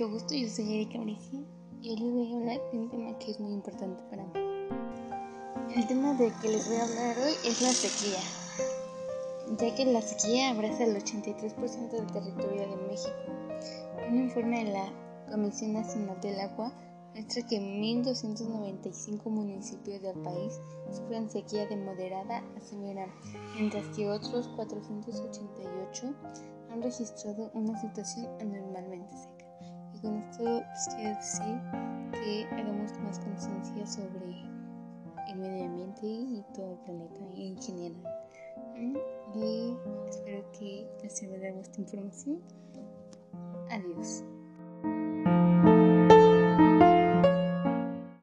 gusto, yo soy Erika Mauricio y hoy les voy a hablar de un tema que es muy importante para mí. El tema del que les voy a hablar hoy es la sequía, ya que la sequía abraza el 83% del territorio de México. Un informe de la Comisión Nacional del Agua muestra que 1.295 municipios del país sufren sequía de moderada a severa, mientras que otros 488 han registrado una situación con esto quiero decir que hagamos más conciencia sobre el medio ambiente y todo el planeta en general. Y espero que les sirva de vuestra información. Adiós.